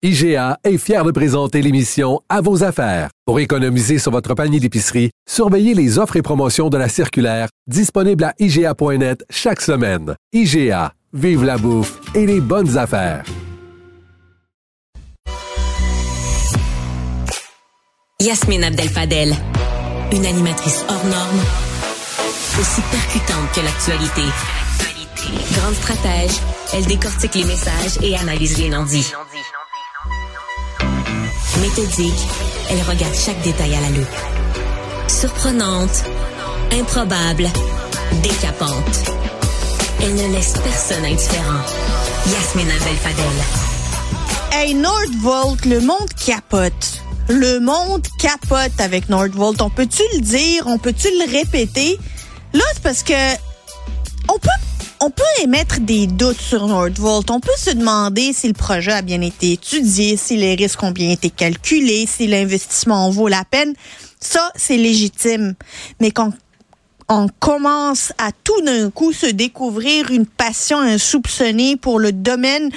IGA est fier de présenter l'émission À vos affaires. Pour économiser sur votre panier d'épicerie, surveillez les offres et promotions de la circulaire disponible à IGA.net chaque semaine. IGA, vive la bouffe et les bonnes affaires. Yasmine Abdel-Fadel, une animatrice hors norme, aussi percutante que l'actualité. Grande stratège, elle décortique les messages et analyse les non-dits. Méthodique, elle regarde chaque détail à la loupe. Surprenante, improbable, décapante. Elle ne laisse personne indifférent. Yasmine Abdel-Fadel. Hey, Nordvolt, le monde capote. Le monde capote avec Nordvolt. On peut-tu le dire? On peut-tu le répéter? Là, c'est parce que on peut on peut émettre des doutes sur Nordvolt. On peut se demander si le projet a bien été étudié, si les risques ont bien été calculés, si l'investissement en vaut la peine. Ça, c'est légitime. Mais quand on commence à tout d'un coup se découvrir une passion insoupçonnée pour le domaine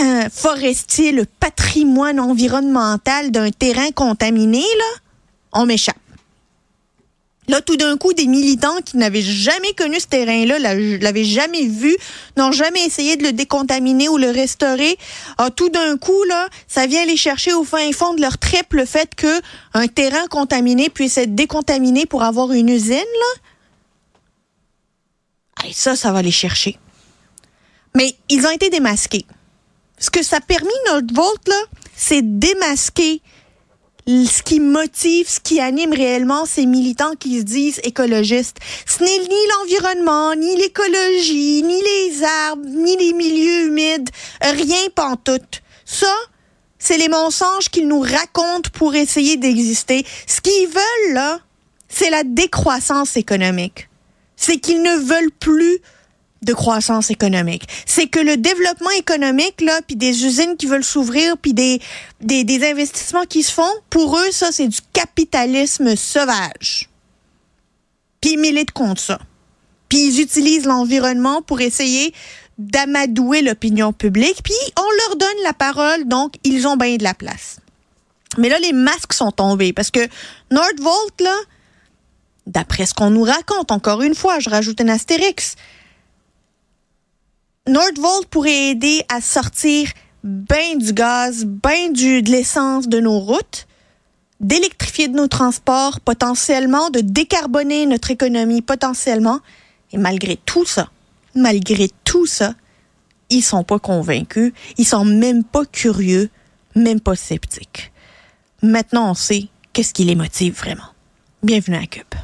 euh, forestier, le patrimoine environnemental d'un terrain contaminé, là, on m'échappe. Là, tout d'un coup, des militants qui n'avaient jamais connu ce terrain-là, l'avaient jamais vu, n'ont jamais essayé de le décontaminer ou le restaurer. Ah, tout d'un coup, là, ça vient les chercher au fin fond de leur trip le fait que un terrain contaminé puisse être décontaminé pour avoir une usine, là. Et ça, ça va les chercher. Mais ils ont été démasqués. Ce que ça a permis, notre vote, là, c'est démasquer ce qui motive, ce qui anime réellement ces militants qui se disent écologistes. Ce n'est ni l'environnement, ni l'écologie, ni les arbres, ni les milieux humides, rien pantoute. Ça, c'est les mensonges qu'ils nous racontent pour essayer d'exister. Ce qu'ils veulent, là, c'est la décroissance économique. C'est qu'ils ne veulent plus de croissance économique. C'est que le développement économique, là, puis des usines qui veulent s'ouvrir, puis des, des, des investissements qui se font, pour eux, ça, c'est du capitalisme sauvage. Puis ils militent contre ça. Puis ils utilisent l'environnement pour essayer d'amadouer l'opinion publique, puis on leur donne la parole, donc ils ont bien de la place. Mais là, les masques sont tombés parce que Nordvolt, là, d'après ce qu'on nous raconte, encore une fois, je rajoute un astérix, Nordvolt pourrait aider à sortir ben du gaz, ben du, de l'essence de nos routes, d'électrifier de nos transports potentiellement, de décarboner notre économie potentiellement. Et malgré tout ça, malgré tout ça, ils sont pas convaincus, ils sont même pas curieux, même pas sceptiques. Maintenant, on sait qu'est-ce qui les motive vraiment. Bienvenue à Cube.